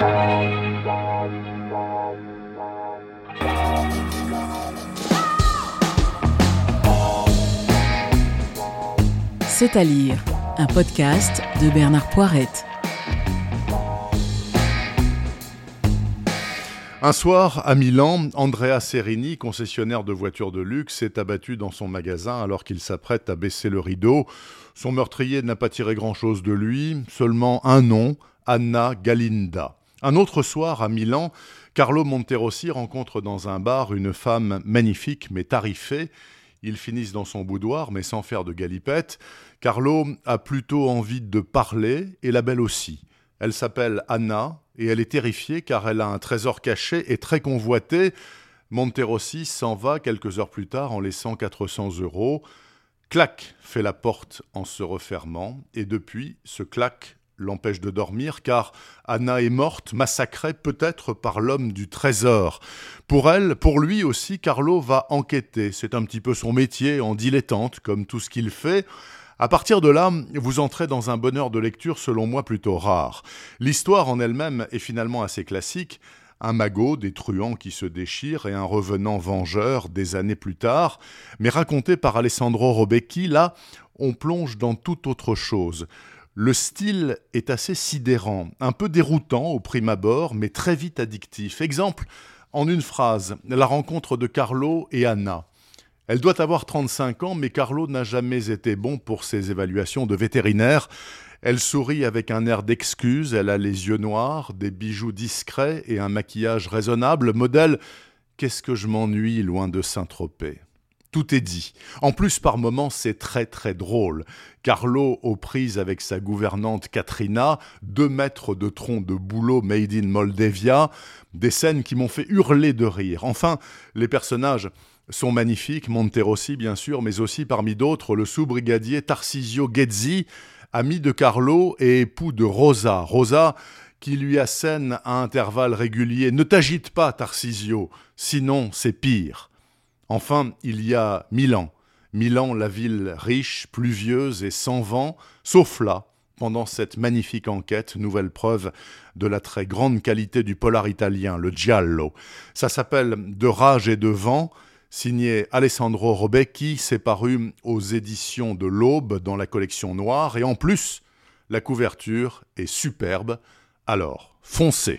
C'est à lire, un podcast de Bernard Poirette. Un soir, à Milan, Andrea Serini, concessionnaire de voitures de luxe, s'est abattu dans son magasin alors qu'il s'apprête à baisser le rideau. Son meurtrier n'a pas tiré grand-chose de lui, seulement un nom, Anna Galinda. Un autre soir, à Milan, Carlo Monterossi rencontre dans un bar une femme magnifique mais tarifée. Ils finissent dans son boudoir, mais sans faire de galipette. Carlo a plutôt envie de parler, et la belle aussi. Elle s'appelle Anna et elle est terrifiée car elle a un trésor caché et très convoité. Monterossi s'en va quelques heures plus tard en laissant 400 euros. Clac fait la porte en se refermant et depuis, ce clac l'empêche de dormir car Anna est morte, massacrée peut-être par l'homme du trésor. Pour elle, pour lui aussi, Carlo va enquêter. C'est un petit peu son métier en dilettante, comme tout ce qu'il fait. À partir de là, vous entrez dans un bonheur de lecture selon moi plutôt rare. L'histoire en elle-même est finalement assez classique. Un magot, des truands qui se déchirent et un revenant vengeur des années plus tard, mais raconté par Alessandro Robecchi, là, on plonge dans toute autre chose. Le style est assez sidérant, un peu déroutant au prime abord, mais très vite addictif. Exemple, en une phrase, la rencontre de Carlo et Anna. Elle doit avoir 35 ans, mais Carlo n'a jamais été bon pour ses évaluations de vétérinaire. Elle sourit avec un air d'excuse, elle a les yeux noirs, des bijoux discrets et un maquillage raisonnable, modèle Qu'est-ce que je m'ennuie loin de Saint-Tropez? Tout est dit. En plus, par moments, c'est très très drôle. Carlo aux prises avec sa gouvernante Katrina, deux mètres de tronc de boulot made in Moldavia, des scènes qui m'ont fait hurler de rire. Enfin, les personnages sont magnifiques, Monterossi bien sûr, mais aussi parmi d'autres le sous-brigadier Tarcisio Ghezzi, ami de Carlo et époux de Rosa. Rosa qui lui assène à intervalles réguliers Ne t'agite pas, Tarcisio, sinon c'est pire. Enfin, il y a Milan. Milan, la ville riche, pluvieuse et sans vent, sauf là, pendant cette magnifique enquête, nouvelle preuve de la très grande qualité du polar italien, le giallo. Ça s'appelle De rage et de vent, signé Alessandro Robecchi, c'est paru aux éditions de l'Aube dans la collection noire, et en plus, la couverture est superbe. Alors, foncez